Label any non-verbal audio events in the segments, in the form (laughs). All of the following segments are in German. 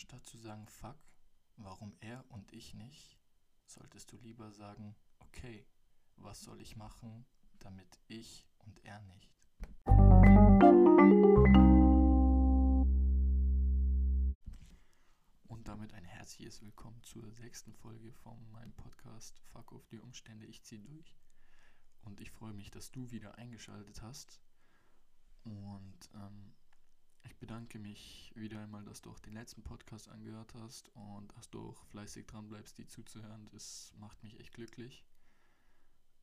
Anstatt zu sagen, fuck, warum er und ich nicht, solltest du lieber sagen, okay, was soll ich machen, damit ich und er nicht. Und damit ein herzliches Willkommen zur sechsten Folge von meinem Podcast Fuck auf die Umstände, ich zieh durch. Und ich freue mich, dass du wieder eingeschaltet hast. Und ähm, ich bedanke mich wieder einmal, dass du auch den letzten Podcast angehört hast und dass du auch fleißig dran bleibst, die zuzuhören. Das macht mich echt glücklich.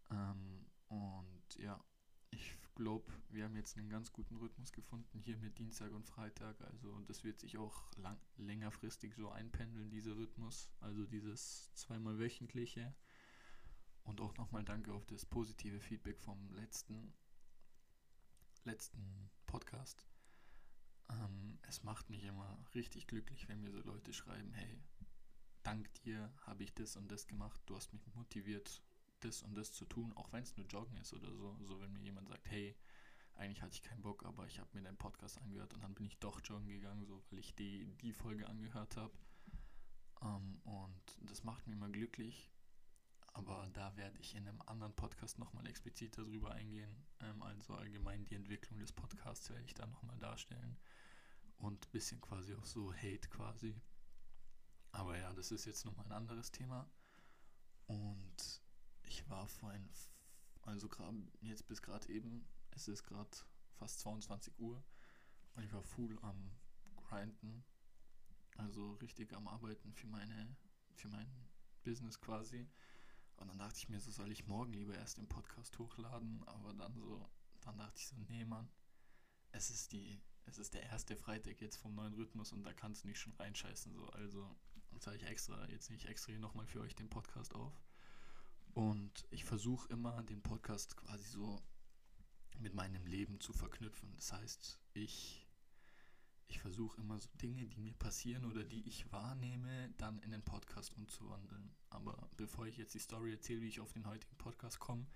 Ähm, und ja, ich glaube, wir haben jetzt einen ganz guten Rhythmus gefunden hier mit Dienstag und Freitag. Also das wird sich auch lang, längerfristig so einpendeln, dieser Rhythmus. Also dieses zweimal wöchentliche. Und auch nochmal danke auf das positive Feedback vom letzten, letzten Podcast. Ähm, es macht mich immer richtig glücklich, wenn mir so Leute schreiben, hey, dank dir habe ich das und das gemacht, du hast mich motiviert, das und das zu tun, auch wenn es nur Joggen ist oder so. So wenn mir jemand sagt, hey, eigentlich hatte ich keinen Bock, aber ich habe mir deinen Podcast angehört und dann bin ich doch joggen gegangen, so weil ich die, die Folge angehört habe. Ähm, und das macht mich immer glücklich. Aber da werde ich in einem anderen Podcast nochmal explizit darüber eingehen. Ähm, also allgemein die Entwicklung des Podcasts werde ich da nochmal darstellen und ein bisschen quasi auch so Hate quasi. Aber ja, das ist jetzt nochmal ein anderes Thema. Und ich war vorhin, also gerade jetzt bis gerade eben, es ist gerade fast 22 Uhr und ich war full am Grinden, also richtig am Arbeiten für meine, für mein Business quasi. Und dann dachte ich mir, so soll ich morgen lieber erst den Podcast hochladen, aber dann so, dann dachte ich so, nee, Mann, es ist die es ist der erste Freitag jetzt vom neuen Rhythmus und da kannst du nicht schon reinscheißen. So. Also zeige ich extra, jetzt nicht extra hier nochmal für euch den Podcast auf. Und ich versuche immer den Podcast quasi so mit meinem Leben zu verknüpfen. Das heißt, ich, ich versuche immer so Dinge, die mir passieren oder die ich wahrnehme, dann in den Podcast umzuwandeln. Aber bevor ich jetzt die Story erzähle, wie ich auf den heutigen Podcast komme,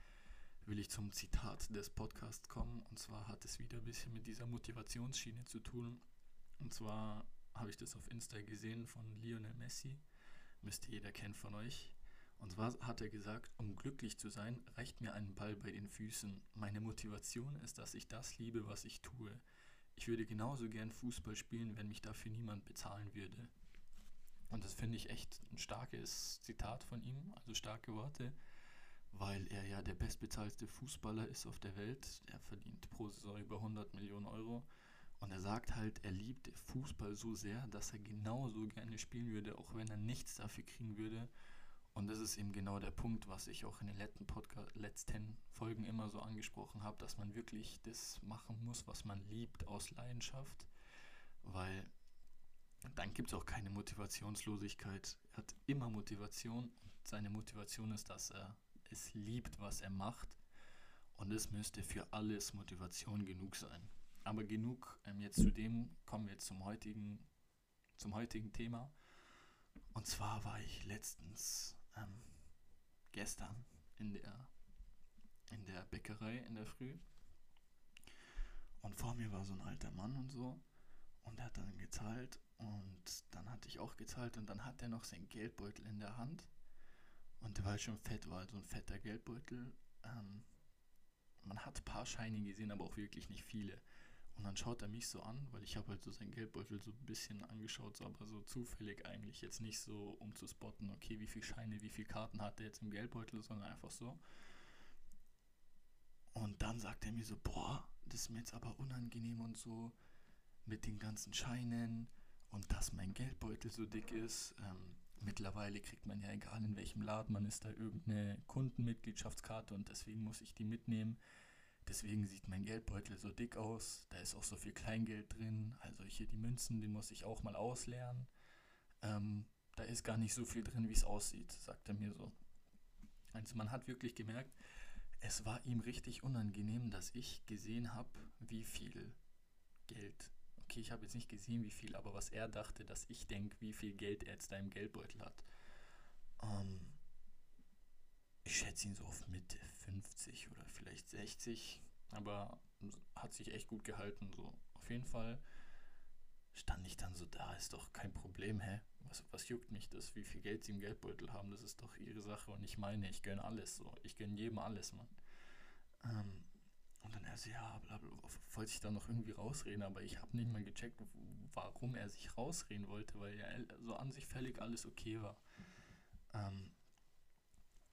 will ich zum Zitat des Podcasts kommen. Und zwar hat es wieder ein bisschen mit dieser Motivationsschiene zu tun. Und zwar habe ich das auf Insta gesehen von Lionel Messi. Müsste jeder kennen von euch. Und zwar hat er gesagt, um glücklich zu sein, reicht mir ein Ball bei den Füßen. Meine Motivation ist, dass ich das liebe, was ich tue. Ich würde genauso gern Fußball spielen, wenn mich dafür niemand bezahlen würde. Und das finde ich echt ein starkes Zitat von ihm, also starke Worte weil er ja der bestbezahlte Fußballer ist auf der Welt. Er verdient pro Saison über 100 Millionen Euro. Und er sagt halt, er liebt Fußball so sehr, dass er genauso gerne spielen würde, auch wenn er nichts dafür kriegen würde. Und das ist eben genau der Punkt, was ich auch in den letzten, Podcast, letzten Folgen immer so angesprochen habe, dass man wirklich das machen muss, was man liebt aus Leidenschaft. Weil dann gibt es auch keine Motivationslosigkeit. Er hat immer Motivation. Seine Motivation ist, dass er es liebt, was er macht. Und es müsste für alles Motivation genug sein. Aber genug ähm, jetzt zu dem, kommen wir zum heutigen, zum heutigen Thema. Und zwar war ich letztens, ähm, gestern, in der, in der Bäckerei in der Früh. Und vor mir war so ein alter Mann und so. Und er hat dann gezahlt. Und dann hatte ich auch gezahlt. Und dann hat er noch seinen Geldbeutel in der Hand. Und der war halt schon fett, war halt so ein fetter Geldbeutel. Ähm, man hat ein paar Scheine gesehen, aber auch wirklich nicht viele. Und dann schaut er mich so an, weil ich habe halt so seinen Geldbeutel so ein bisschen angeschaut, so, aber so zufällig eigentlich. Jetzt nicht so, um zu spotten, okay, wie viele Scheine, wie viele Karten hat er jetzt im Geldbeutel, sondern einfach so. Und dann sagt er mir so, boah, das ist mir jetzt aber unangenehm und so mit den ganzen Scheinen und dass mein Geldbeutel so dick ist. Ähm, mittlerweile kriegt man ja, egal in welchem Laden man ist, da irgendeine Kundenmitgliedschaftskarte und deswegen muss ich die mitnehmen. Deswegen sieht mein Geldbeutel so dick aus. Da ist auch so viel Kleingeld drin. Also hier die Münzen, die muss ich auch mal ausleeren. Ähm, da ist gar nicht so viel drin, wie es aussieht, sagt er mir so. Also man hat wirklich gemerkt, es war ihm richtig unangenehm, dass ich gesehen habe, wie viel Geld okay, ich habe jetzt nicht gesehen, wie viel, aber was er dachte, dass ich denke, wie viel Geld er jetzt da im Geldbeutel hat. Ähm, ich schätze ihn so auf Mitte 50 oder vielleicht 60, aber hat sich echt gut gehalten. So. Auf jeden Fall stand ich dann so da, ist doch kein Problem, hä? Was, was juckt mich das, wie viel Geld sie im Geldbeutel haben, das ist doch ihre Sache und ich meine, ich gönne alles so, ich gönne jedem alles, Mann. Ähm, und dann er so, ja, bla, bla, wollte ich dann noch irgendwie rausreden, aber ich habe nicht mal gecheckt, warum er sich rausreden wollte, weil ja so an sich völlig alles okay war. Ähm,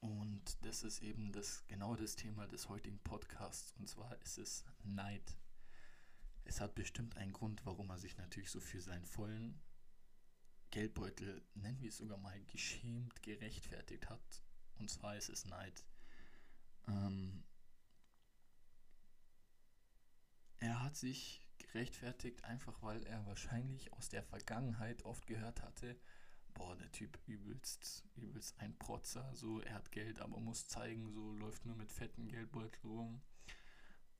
und das ist eben das genau das Thema des heutigen Podcasts. Und zwar ist es Neid. Es hat bestimmt einen Grund, warum er sich natürlich so für seinen vollen Geldbeutel, nennen wir es sogar mal, geschämt gerechtfertigt hat. Und zwar ist es Neid. Ähm, er hat sich gerechtfertigt, einfach weil er wahrscheinlich aus der Vergangenheit oft gehört hatte, boah, der Typ übelst, übelst ein Protzer, so, er hat Geld, aber muss zeigen, so, läuft nur mit fetten Geldbeutel rum.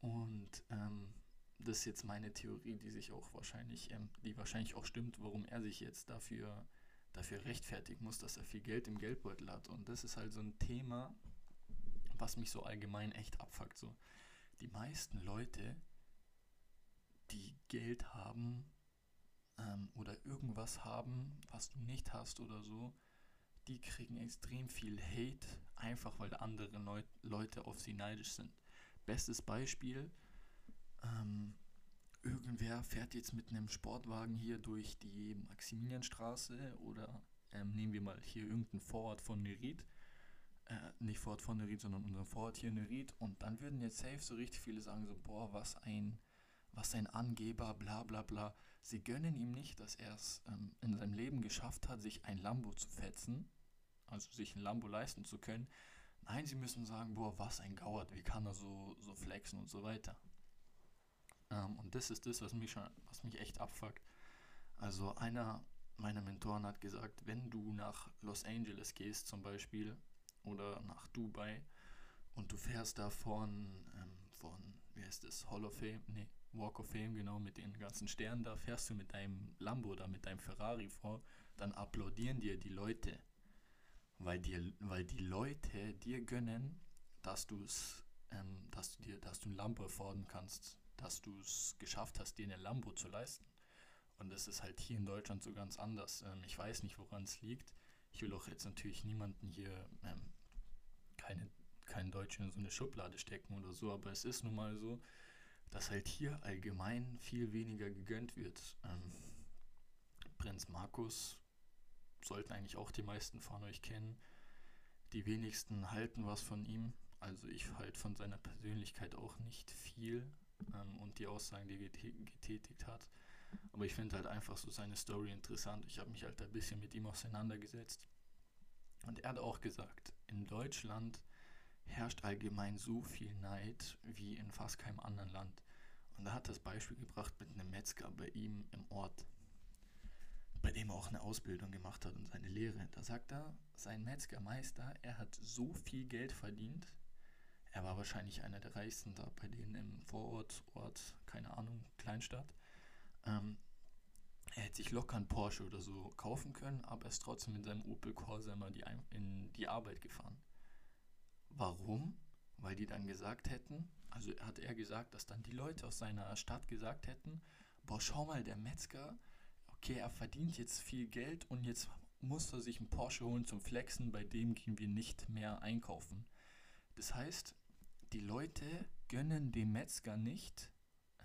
Und ähm, das ist jetzt meine Theorie, die sich auch wahrscheinlich, ähm, die wahrscheinlich auch stimmt, warum er sich jetzt dafür, dafür rechtfertigen muss, dass er viel Geld im Geldbeutel hat. Und das ist halt so ein Thema, was mich so allgemein echt abfuckt. So, die meisten Leute, die Geld haben ähm, oder irgendwas haben, was du nicht hast oder so, die kriegen extrem viel Hate, einfach weil andere Neu Leute auf sie neidisch sind. Bestes Beispiel, ähm, irgendwer fährt jetzt mit einem Sportwagen hier durch die Maximilianstraße oder ähm, nehmen wir mal hier irgendeinen Vorort von Nerit, äh, nicht Vorort von Nerit, sondern unseren Vorort hier Nerit und dann würden jetzt safe so richtig viele sagen so, boah, was ein, was ein Angeber, bla bla bla. Sie gönnen ihm nicht, dass er es ähm, in seinem Leben geschafft hat, sich ein Lambo zu fetzen, also sich ein Lambo leisten zu können. Nein, sie müssen sagen, boah, was ein Gauert, wie kann er so, so flexen und so weiter. Ähm, und das ist das, was mich, schon, was mich echt abfuckt. Also einer meiner Mentoren hat gesagt, wenn du nach Los Angeles gehst zum Beispiel oder nach Dubai und du fährst da von, ähm, von wie heißt das, Hall of Fame, nee, Walk of Fame, genau, mit den ganzen Sternen da, fährst du mit deinem Lambo oder mit deinem Ferrari vor, dann applaudieren dir die Leute. Weil, dir, weil die Leute dir gönnen, dass du es, ähm, dass du dir, dass du ein Lambo erfordern kannst, dass du es geschafft hast, dir eine Lambo zu leisten. Und das ist halt hier in Deutschland so ganz anders. Ähm, ich weiß nicht, woran es liegt. Ich will auch jetzt natürlich niemanden hier ähm, keine, keinen Deutschen in so eine Schublade stecken oder so, aber es ist nun mal so, dass halt hier allgemein viel weniger gegönnt wird. Ähm, Prinz Markus sollten eigentlich auch die meisten von euch kennen. Die wenigsten halten was von ihm. Also ich halte von seiner Persönlichkeit auch nicht viel ähm, und die Aussagen, die er getätigt hat. Aber ich finde halt einfach so seine Story interessant. Ich habe mich halt ein bisschen mit ihm auseinandergesetzt. Und er hat auch gesagt, in Deutschland herrscht allgemein so viel Neid wie in fast keinem anderen Land. Und er hat das Beispiel gebracht mit einem Metzger bei ihm im Ort, bei dem er auch eine Ausbildung gemacht hat und seine Lehre. Da sagt er, sein Metzgermeister, er hat so viel Geld verdient. Er war wahrscheinlich einer der reichsten da bei denen im Vorort, Ort, keine Ahnung, Kleinstadt. Ähm, er hätte sich locker einen Porsche oder so kaufen können, aber er ist trotzdem mit seinem Opel Corsa immer die, in die Arbeit gefahren. Warum? Weil die dann gesagt hätten, also hat er gesagt, dass dann die Leute aus seiner Stadt gesagt hätten, boah, schau mal, der Metzger, okay, er verdient jetzt viel Geld und jetzt muss er sich einen Porsche holen zum Flexen, bei dem gehen wir nicht mehr einkaufen. Das heißt, die Leute gönnen dem Metzger nicht,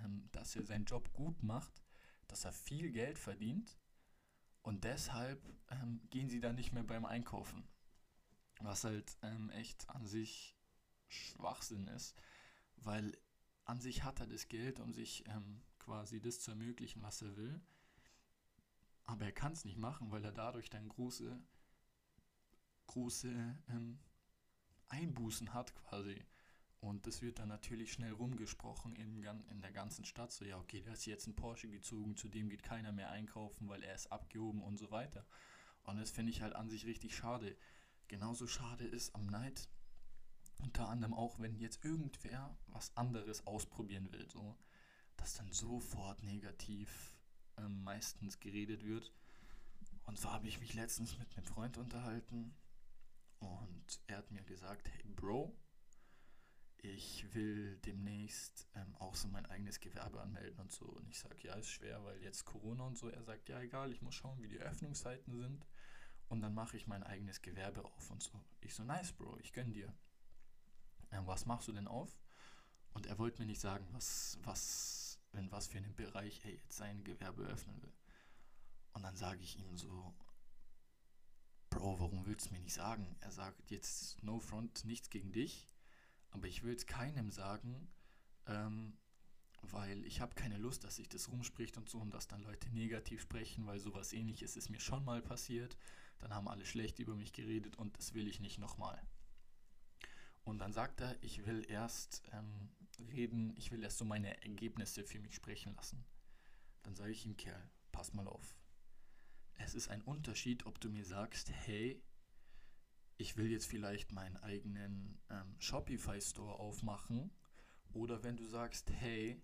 ähm, dass er seinen Job gut macht, dass er viel Geld verdient und deshalb ähm, gehen sie dann nicht mehr beim Einkaufen. Was halt ähm, echt an sich Schwachsinn ist, weil an sich hat er das Geld, um sich ähm, quasi das zu ermöglichen, was er will. Aber er kann es nicht machen, weil er dadurch dann große, große ähm, Einbußen hat quasi. Und das wird dann natürlich schnell rumgesprochen in, in der ganzen Stadt. So, ja, okay, der ist jetzt ein Porsche gezogen, zu dem geht keiner mehr einkaufen, weil er ist abgehoben und so weiter. Und das finde ich halt an sich richtig schade. Genauso schade ist am Neid, unter anderem auch, wenn jetzt irgendwer was anderes ausprobieren will, so, dass dann sofort negativ ähm, meistens geredet wird. Und so habe ich mich letztens mit einem Freund unterhalten und er hat mir gesagt, hey Bro, ich will demnächst ähm, auch so mein eigenes Gewerbe anmelden und so. Und ich sage, ja, ist schwer, weil jetzt Corona und so. Er sagt, ja, egal, ich muss schauen, wie die Öffnungszeiten sind. Und dann mache ich mein eigenes Gewerbe auf und so. Ich so, nice, Bro, ich gönn dir. Ähm, was machst du denn auf? Und er wollte mir nicht sagen, was, was, in was für einem Bereich er jetzt sein Gewerbe öffnen will. Und dann sage ich ihm so, Bro, warum willst du mir nicht sagen? Er sagt jetzt, no front, nichts gegen dich aber ich will es keinem sagen, ähm, weil ich habe keine Lust, dass sich das rumspricht und so und dass dann Leute negativ sprechen, weil sowas ähnliches ist mir schon mal passiert. Dann haben alle schlecht über mich geredet und das will ich nicht nochmal. Und dann sagt er, ich will erst ähm, reden, ich will erst so meine Ergebnisse für mich sprechen lassen. Dann sage ich ihm, Kerl, pass mal auf. Es ist ein Unterschied, ob du mir sagst, hey, ich will jetzt vielleicht meinen eigenen ähm, Shopify-Store aufmachen. Oder wenn du sagst, hey,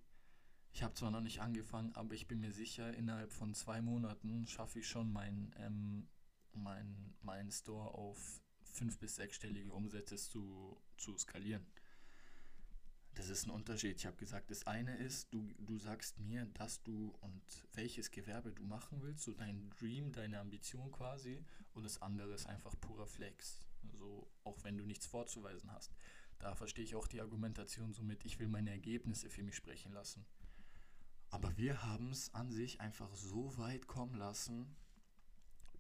ich habe zwar noch nicht angefangen, aber ich bin mir sicher, innerhalb von zwei Monaten schaffe ich schon meinen ähm, mein, mein Store auf fünf- bis sechsstellige Umsätze zu, zu skalieren. Das ist ein Unterschied. Ich habe gesagt, das eine ist, du, du sagst mir, dass du und welches Gewerbe du machen willst, so dein Dream, deine Ambition quasi. Und das andere ist einfach purer Flex. So, auch wenn du nichts vorzuweisen hast. Da verstehe ich auch die Argumentation somit, ich will meine Ergebnisse für mich sprechen lassen. Aber wir haben es an sich einfach so weit kommen lassen,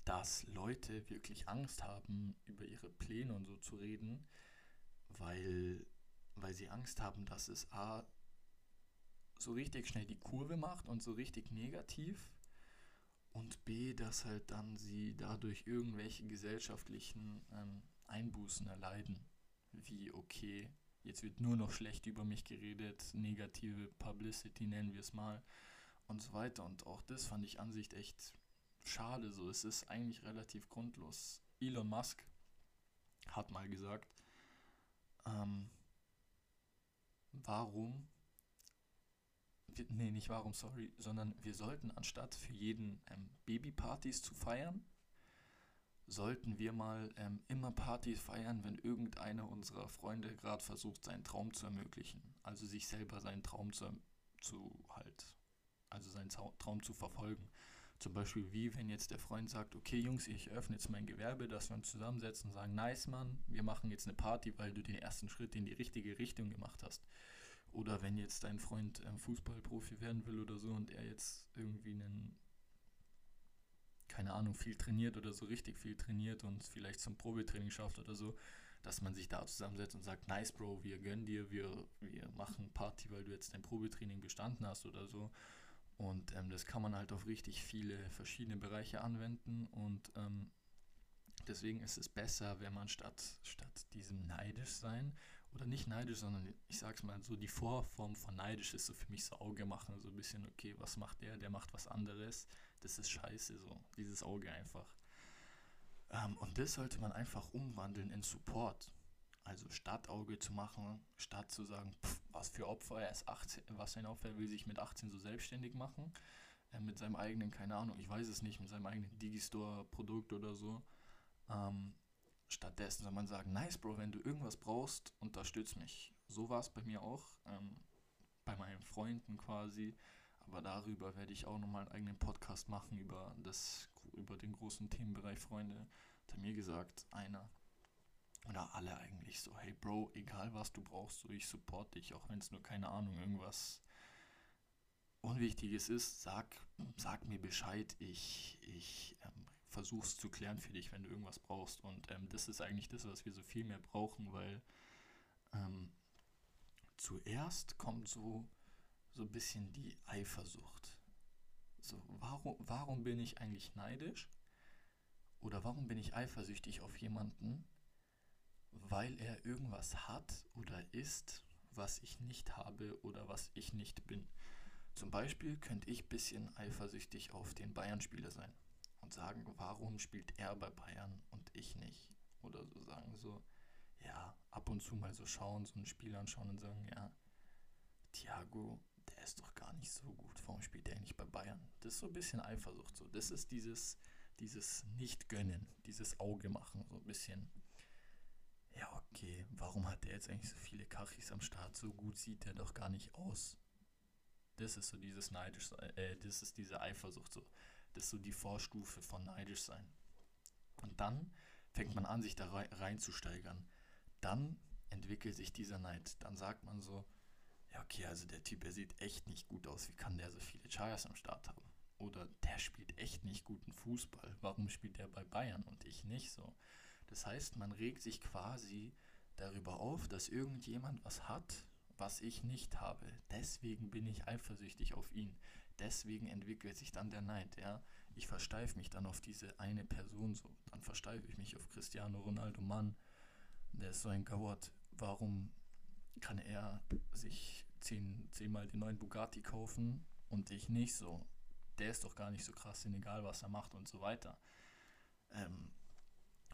dass Leute wirklich Angst haben, über ihre Pläne und so zu reden, weil weil sie Angst haben, dass es A so richtig schnell die Kurve macht und so richtig negativ und B, dass halt dann sie dadurch irgendwelche gesellschaftlichen ähm, Einbußen erleiden. Wie, okay, jetzt wird nur noch schlecht über mich geredet, negative Publicity nennen wir es mal und so weiter. Und auch das fand ich an sich echt schade. So, es ist eigentlich relativ grundlos. Elon Musk hat mal gesagt, ähm, warum, nee, nicht warum, sorry, sondern wir sollten anstatt für jeden ähm, Babypartys zu feiern, sollten wir mal ähm, immer Partys feiern, wenn irgendeiner unserer Freunde gerade versucht, seinen Traum zu ermöglichen. Also sich selber seinen Traum zu, zu halt, also seinen Traum zu verfolgen. Zum Beispiel wie wenn jetzt der Freund sagt, okay Jungs, ich öffne jetzt mein Gewerbe, dass wir uns zusammensetzen und sagen, nice Mann, wir machen jetzt eine Party, weil du den ersten Schritt in die richtige Richtung gemacht hast. Oder wenn jetzt dein Freund ähm, Fußballprofi werden will oder so und er jetzt irgendwie einen, keine Ahnung, viel trainiert oder so richtig viel trainiert und vielleicht zum Probetraining schafft oder so, dass man sich da zusammensetzt und sagt, nice Bro, wir gönnen dir, wir, wir machen Party, weil du jetzt dein Probetraining bestanden hast oder so. Und ähm, das kann man halt auf richtig viele verschiedene Bereiche anwenden und ähm, deswegen ist es besser, wenn man statt, statt diesem neidisch sein oder nicht neidisch, sondern ich sag's mal so, die Vorform von neidisch ist so für mich so Auge machen, so ein bisschen, okay, was macht der, der macht was anderes, das ist scheiße, so, dieses Auge einfach. Ähm, und das sollte man einfach umwandeln in Support. Also statt Auge zu machen, statt zu sagen, pff, was für Opfer, er ist 18, was ein Opfer, er will sich mit 18 so selbstständig machen, äh, mit seinem eigenen, keine Ahnung, ich weiß es nicht, mit seinem eigenen Digistore-Produkt oder so. Ähm, stattdessen soll man sagen, nice Bro, wenn du irgendwas brauchst, unterstütz mich. So war es bei mir auch, ähm, bei meinen Freunden quasi. Aber darüber werde ich auch nochmal einen eigenen Podcast machen, über, das, über den großen Themenbereich Freunde. Hat er mir gesagt, einer oder alle eigentlich so, hey Bro, egal was du brauchst, so ich support dich, auch wenn es nur keine Ahnung, irgendwas Unwichtiges ist, sag, sag mir Bescheid, ich, ich ähm, versuche es zu klären für dich, wenn du irgendwas brauchst. Und ähm, das ist eigentlich das, was wir so viel mehr brauchen, weil ähm, zuerst kommt so, so ein bisschen die Eifersucht. So, warum, warum bin ich eigentlich neidisch? Oder warum bin ich eifersüchtig auf jemanden, weil er irgendwas hat oder ist, was ich nicht habe oder was ich nicht bin. Zum Beispiel könnte ich ein bisschen eifersüchtig auf den Bayern-Spieler sein und sagen, warum spielt er bei Bayern und ich nicht? Oder so sagen so, ja, ab und zu mal so schauen, so ein Spiel anschauen und sagen, ja, Thiago, der ist doch gar nicht so gut, warum spielt er nicht bei Bayern? Das ist so ein bisschen Eifersucht, so. Das ist dieses, dieses Nicht-Gönnen, dieses Auge machen, so ein bisschen ja, okay, warum hat der jetzt eigentlich so viele Kachis am Start? So gut sieht der doch gar nicht aus. Das ist so dieses neidisch, äh, das ist diese Eifersucht so. Das ist so die Vorstufe von neidisch sein. Und dann fängt man an, sich da reinzusteigern. Dann entwickelt sich dieser Neid. Dann sagt man so, ja okay, also der Typ, der sieht echt nicht gut aus. Wie kann der so viele Chayas am Start haben? Oder der spielt echt nicht guten Fußball. Warum spielt der bei Bayern und ich nicht so? Das heißt, man regt sich quasi darüber auf, dass irgendjemand was hat, was ich nicht habe. Deswegen bin ich eifersüchtig auf ihn. Deswegen entwickelt sich dann der Neid. Ja? Ich versteife mich dann auf diese eine Person so. Dann versteife ich mich auf Cristiano Ronaldo. Mann, der ist so ein Gauert. Warum kann er sich zehn, zehnmal den neuen Bugatti kaufen und ich nicht so? Der ist doch gar nicht so krass, egal was er macht und so weiter. Ähm,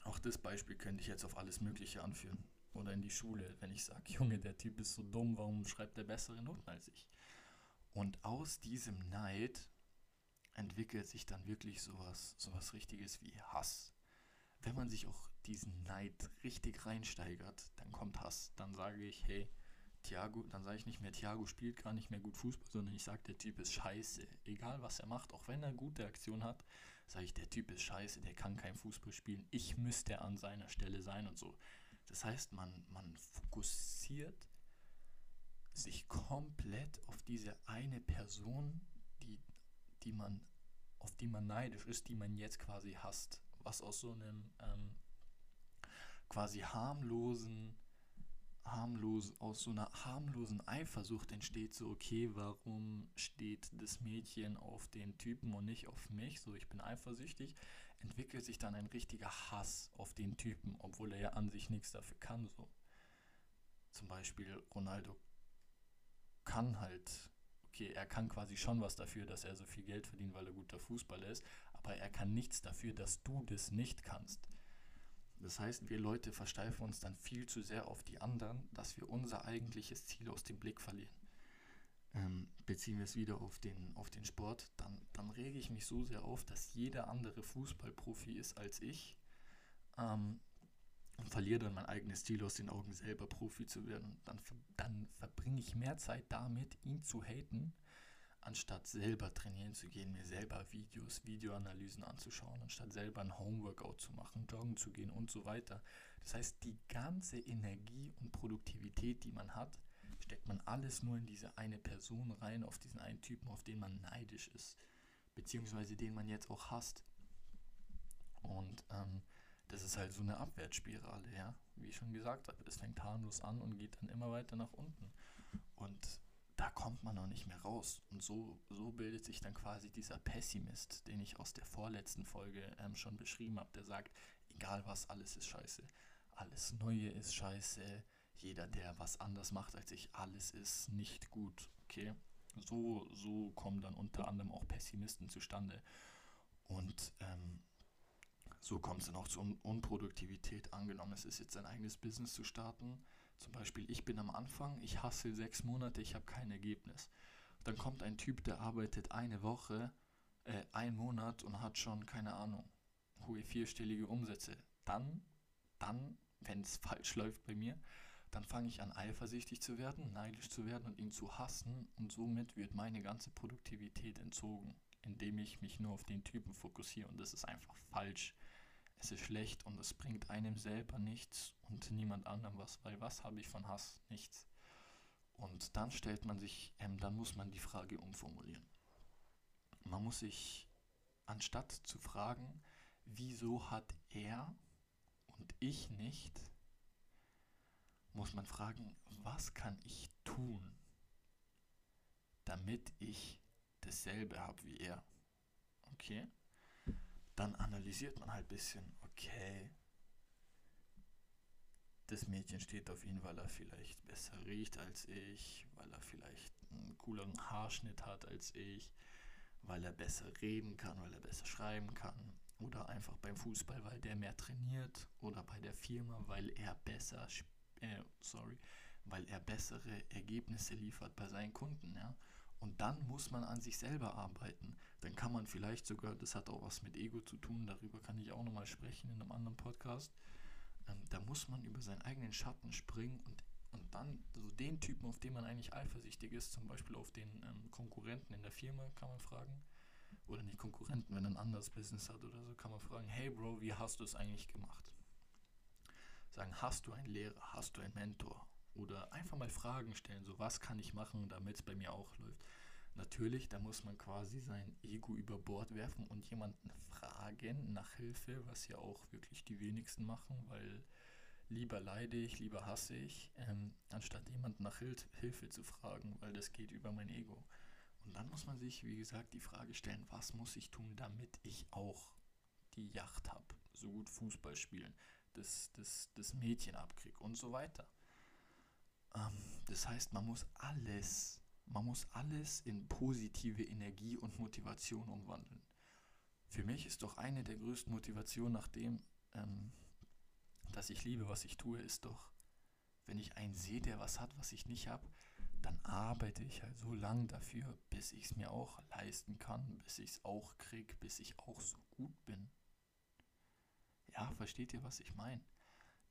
auch das Beispiel könnte ich jetzt auf alles Mögliche anführen. Oder in die Schule, wenn ich sage, (laughs) Junge, der Typ ist so dumm, warum schreibt der bessere Noten als ich? Und aus diesem Neid entwickelt sich dann wirklich sowas, sowas Richtiges wie Hass. Wenn man sich auch diesen Neid richtig reinsteigert, dann kommt Hass. Dann sage ich, hey, Thiago, dann sage ich nicht mehr, Thiago spielt gar nicht mehr gut Fußball, sondern ich sage, der Typ ist scheiße. Egal was er macht, auch wenn er gute Aktion hat, sage ich, der Typ ist scheiße, der kann kein Fußball spielen. Ich müsste an seiner Stelle sein und so. Das heißt, man, man fokussiert sich komplett auf diese eine Person, die, die man, auf die man neidisch ist, die man jetzt quasi hasst. Was aus so einem ähm, quasi harmlosen harmlos, aus so einer harmlosen Eifersucht entsteht, so, okay, warum steht das Mädchen auf den Typen und nicht auf mich? So, ich bin eifersüchtig, entwickelt sich dann ein richtiger Hass auf den Typen, obwohl er ja an sich nichts dafür kann. So. Zum Beispiel Ronaldo kann halt, okay, er kann quasi schon was dafür, dass er so viel Geld verdient, weil er guter Fußballer ist, aber er kann nichts dafür, dass du das nicht kannst. Das heißt, wir Leute versteifen uns dann viel zu sehr auf die anderen, dass wir unser eigentliches Ziel aus dem Blick verlieren. Ähm, beziehen wir es wieder auf den, auf den Sport, dann, dann rege ich mich so sehr auf, dass jeder andere Fußballprofi ist als ich ähm, und verliere dann mein eigenes Ziel aus den Augen, selber Profi zu werden. Dann, dann verbringe ich mehr Zeit damit, ihn zu haten, anstatt selber trainieren zu gehen, mir selber Videos, Videoanalysen anzuschauen, anstatt selber ein Homeworkout zu machen, joggen zu gehen und so weiter. Das heißt, die ganze Energie und Produktivität, die man hat, steckt man alles nur in diese eine Person rein, auf diesen einen Typen, auf den man neidisch ist, beziehungsweise den man jetzt auch hasst. Und ähm, das ist halt so eine Abwärtsspirale, ja, wie ich schon gesagt habe. Es fängt harmlos an und geht dann immer weiter nach unten. Und da kommt man noch nicht mehr raus. Und so, so bildet sich dann quasi dieser Pessimist, den ich aus der vorletzten Folge ähm, schon beschrieben habe, der sagt, egal was, alles ist scheiße. Alles Neue ist scheiße. Jeder, der was anders macht als ich, alles ist nicht gut. Okay? So, so kommen dann unter anderem auch Pessimisten zustande. Und ähm, so kommt es dann auch zur Un Unproduktivität. Angenommen, es ist jetzt ein eigenes Business zu starten zum Beispiel, ich bin am Anfang, ich hasse sechs Monate, ich habe kein Ergebnis. Dann kommt ein Typ, der arbeitet eine Woche, äh, ein Monat und hat schon, keine Ahnung, hohe vierstellige Umsätze. Dann, dann, wenn es (laughs) falsch läuft bei mir, dann fange ich an eifersüchtig zu werden, neidisch zu werden und ihn zu hassen und somit wird meine ganze Produktivität entzogen, indem ich mich nur auf den Typen fokussiere und das ist einfach falsch es ist schlecht und es bringt einem selber nichts und niemand anderem was, weil was habe ich von Hass? Nichts. Und dann stellt man sich, ähm, dann muss man die Frage umformulieren. Man muss sich, anstatt zu fragen, wieso hat er und ich nicht, muss man fragen, was kann ich tun, damit ich dasselbe habe wie er. Okay? Dann analysiert man halt ein bisschen, okay, das Mädchen steht auf ihn, weil er vielleicht besser riecht als ich, weil er vielleicht einen cooleren Haarschnitt hat als ich, weil er besser reden kann, weil er besser schreiben kann. Oder einfach beim Fußball, weil der mehr trainiert. Oder bei der Firma, weil er besser, äh, sorry, weil er bessere Ergebnisse liefert bei seinen Kunden. Ja? Und dann muss man an sich selber arbeiten. Dann kann man vielleicht sogar, das hat auch was mit Ego zu tun, darüber kann ich auch nochmal sprechen in einem anderen Podcast. ähm, da muss man über seinen eigenen Schatten springen und, und dann so den Typen, auf den man eigentlich eifersüchtig ist, zum Beispiel auf den ähm, Konkurrenten in der Firma, kann man fragen. Oder nicht Konkurrenten, wenn er ein anderes Business hat oder so, kann man fragen, hey Bro, wie hast du es eigentlich gemacht? Sagen, hast du einen Lehrer, hast du einen Mentor? Oder einfach mal Fragen stellen, so was kann ich machen, damit es bei mir auch läuft. Natürlich, da muss man quasi sein Ego über Bord werfen und jemanden fragen nach Hilfe, was ja auch wirklich die wenigsten machen, weil lieber leide ich, lieber hasse ich, ähm, anstatt jemanden nach Hil Hilfe zu fragen, weil das geht über mein Ego. Und dann muss man sich, wie gesagt, die Frage stellen, was muss ich tun, damit ich auch die Yacht habe, so gut Fußball spielen, das, das, das Mädchen abkriege und so weiter. Ähm, das heißt, man muss alles, man muss alles in positive Energie und Motivation umwandeln. Für mich ist doch eine der größten Motivationen, nachdem, ähm, dass ich liebe, was ich tue, ist doch, wenn ich einen sehe, der was hat, was ich nicht habe, dann arbeite ich halt so lang dafür, bis ich es mir auch leisten kann, bis ich es auch kriege, bis ich auch so gut bin. Ja, versteht ihr, was ich meine?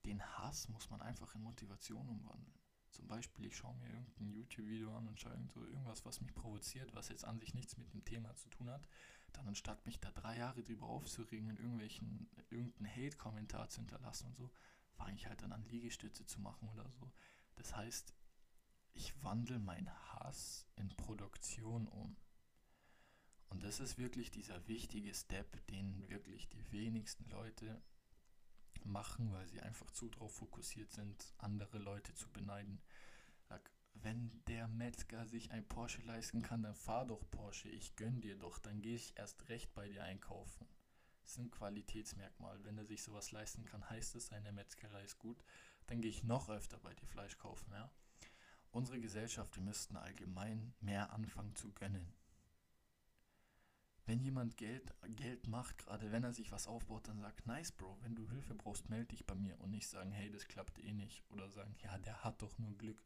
Den Hass muss man einfach in Motivation umwandeln. Zum Beispiel, ich schaue mir irgendein YouTube-Video an und schaue so irgendwas, was mich provoziert, was jetzt an sich nichts mit dem Thema zu tun hat. Dann anstatt mich da drei Jahre drüber aufzuregen und irgendwelchen, irgendeinen Hate-Kommentar zu hinterlassen und so, fange ich halt dann an, Liegestütze zu machen oder so. Das heißt, ich wandle meinen Hass in Produktion um. Und das ist wirklich dieser wichtige Step, den wirklich die wenigsten Leute machen, weil sie einfach zu darauf fokussiert sind, andere Leute zu beneiden. Sag, wenn der Metzger sich ein Porsche leisten kann, dann fahr doch Porsche, ich gönn dir doch, dann gehe ich erst recht bei dir einkaufen. Das ist ein Qualitätsmerkmal. Wenn er sich sowas leisten kann, heißt es, seine Metzgerei ist gut, dann gehe ich noch öfter bei dir Fleisch kaufen, ja. Unsere Gesellschaft, wir müssten allgemein mehr anfangen zu gönnen wenn jemand Geld, Geld macht, gerade wenn er sich was aufbaut, dann sagt, nice Bro, wenn du Hilfe brauchst, melde dich bei mir und nicht sagen, hey, das klappt eh nicht oder sagen, ja, der hat doch nur Glück.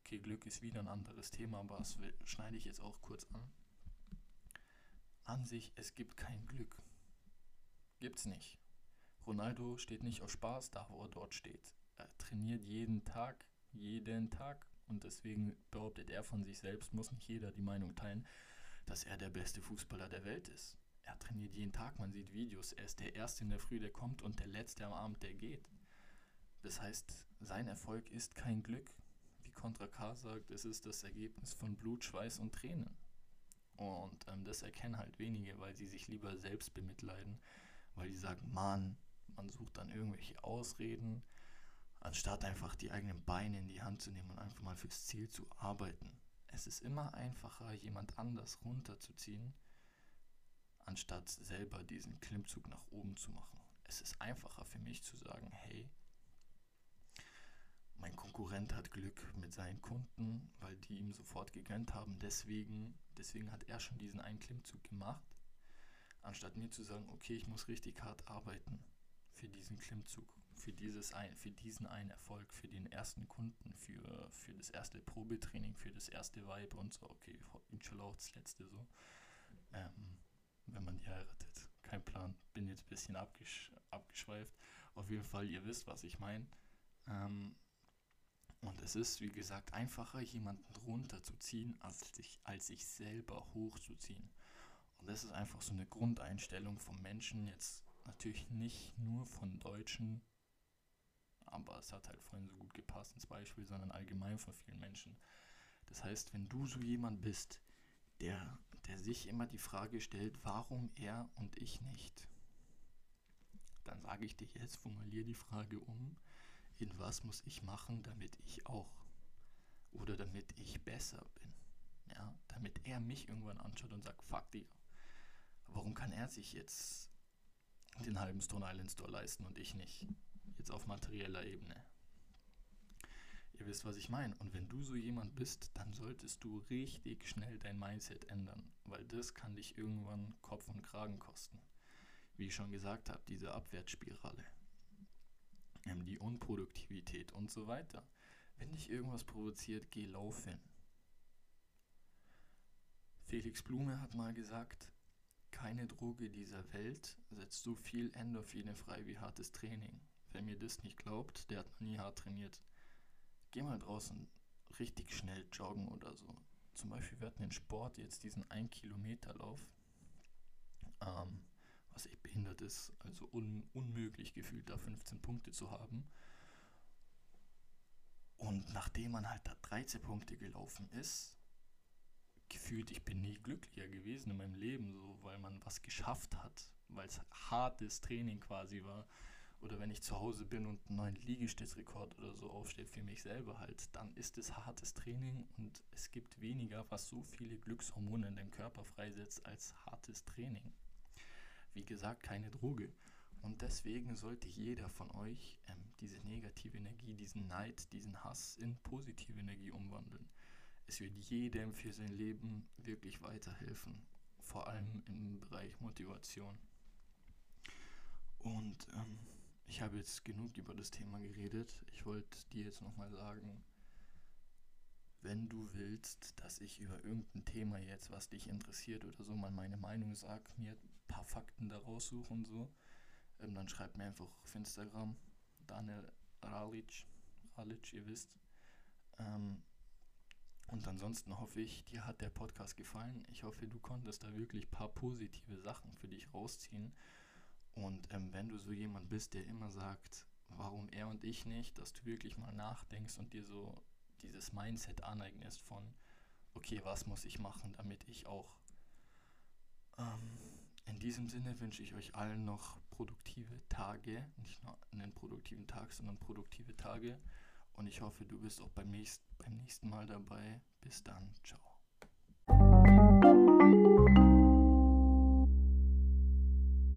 Okay, Glück ist wieder ein anderes Thema, aber das schneide ich jetzt auch kurz an. An sich, es gibt kein Glück. Gibt's nicht. Ronaldo steht nicht auf Spaß da, wo er dort steht. Er trainiert jeden Tag, jeden Tag und deswegen behauptet er von sich selbst, muss nicht jeder die Meinung teilen, dass er der beste Fußballer der Welt ist. Er trainiert jeden Tag, man sieht Videos. Er ist der Erste in der Früh, der kommt und der Letzte am Abend, der geht. Das heißt, sein Erfolg ist kein Glück. Wie Contra K sagt, es ist das Ergebnis von Blut, Schweiß und Tränen. Und ähm, das erkennen halt wenige, weil sie sich lieber selbst bemitleiden, weil die sagen, Mann, man sucht dann irgendwelche Ausreden, anstatt einfach die eigenen Beine in die Hand zu nehmen und einfach mal fürs Ziel zu arbeiten. Es ist immer einfacher, jemand anders runterzuziehen, anstatt selber diesen Klimmzug nach oben zu machen. Es ist einfacher für mich zu sagen, hey, mein Konkurrent hat Glück mit seinen Kunden, weil die ihm sofort gegönnt haben. Deswegen, deswegen hat er schon diesen einen Klimmzug gemacht, anstatt mir zu sagen, okay, ich muss richtig hart arbeiten für diesen Klimmzug für, dieses ein, für diesen einen Erfolg, für den ersten Kunden, für, für das erste Probetraining, für das erste Vibe und so. Okay, inshallah das letzte so. Ähm, wenn man die heiratet. Kein Plan. Bin jetzt ein bisschen abgesch abgeschweift. Auf jeden Fall, ihr wisst, was ich meine. Ähm, und es ist, wie gesagt, einfacher, jemanden runterzuziehen, als sich, als sich selber hochzuziehen. Und das ist einfach so eine Grundeinstellung vom Menschen. Jetzt natürlich nicht nur von Deutschen, aber es hat halt vorhin so gut gepasst ins Beispiel, sondern allgemein von vielen Menschen. Das heißt, wenn du so jemand bist, der, der sich immer die Frage stellt, warum er und ich nicht, dann sage ich dir jetzt, formuliere die Frage um, in was muss ich machen, damit ich auch oder damit ich besser bin. Ja, damit er mich irgendwann anschaut und sagt, fuck dir, warum kann er sich jetzt den halben Stone Island Store leisten und ich nicht? Jetzt auf materieller Ebene. Ihr wisst, was ich meine. Und wenn du so jemand bist, dann solltest du richtig schnell dein Mindset ändern, weil das kann dich irgendwann Kopf und Kragen kosten. Wie ich schon gesagt habe, diese Abwärtsspirale, ähm, die Unproduktivität und so weiter. Wenn dich irgendwas provoziert, geh laufen. Felix Blume hat mal gesagt, keine Droge dieser Welt setzt so viel Endorphine frei wie hartes Training. Wer mir das nicht glaubt, der hat noch nie hart trainiert. Geh mal draußen richtig schnell joggen oder so. Zum Beispiel, wir hatten den Sport jetzt diesen 1 Kilometer Lauf, ähm, was echt behindert ist, also un unmöglich gefühlt, da 15 Punkte zu haben. Und nachdem man halt da 13 Punkte gelaufen ist, gefühlt, ich bin nie glücklicher gewesen in meinem Leben, so, weil man was geschafft hat, weil es hartes Training quasi war. Oder wenn ich zu Hause bin und einen neuen Liegestützrekord oder so aufsteht für mich selber halt, dann ist es hartes Training und es gibt weniger, was so viele Glückshormone in dem Körper freisetzt als hartes Training. Wie gesagt, keine Droge. Und deswegen sollte jeder von euch ähm, diese negative Energie, diesen Neid, diesen Hass in positive Energie umwandeln es wird jedem für sein Leben wirklich weiterhelfen, vor allem im Bereich Motivation. Und ähm, ich habe jetzt genug über das Thema geredet. Ich wollte dir jetzt nochmal sagen, wenn du willst, dass ich über irgendein Thema jetzt, was dich interessiert oder so, mal meine Meinung sage, mir ein paar Fakten daraus suche und so, ähm, dann schreib mir einfach auf Instagram, Daniel Ralic, Ralic, ihr wisst. Ähm, und ansonsten hoffe ich, dir hat der Podcast gefallen. Ich hoffe, du konntest da wirklich ein paar positive Sachen für dich rausziehen. Und ähm, wenn du so jemand bist, der immer sagt, warum er und ich nicht, dass du wirklich mal nachdenkst und dir so dieses Mindset aneignest von, okay, was muss ich machen, damit ich auch. Ähm, in diesem Sinne wünsche ich euch allen noch produktive Tage, nicht nur einen produktiven Tag, sondern produktive Tage. Und ich hoffe, du bist auch beim nächsten, beim nächsten Mal dabei. Bis dann. Ciao.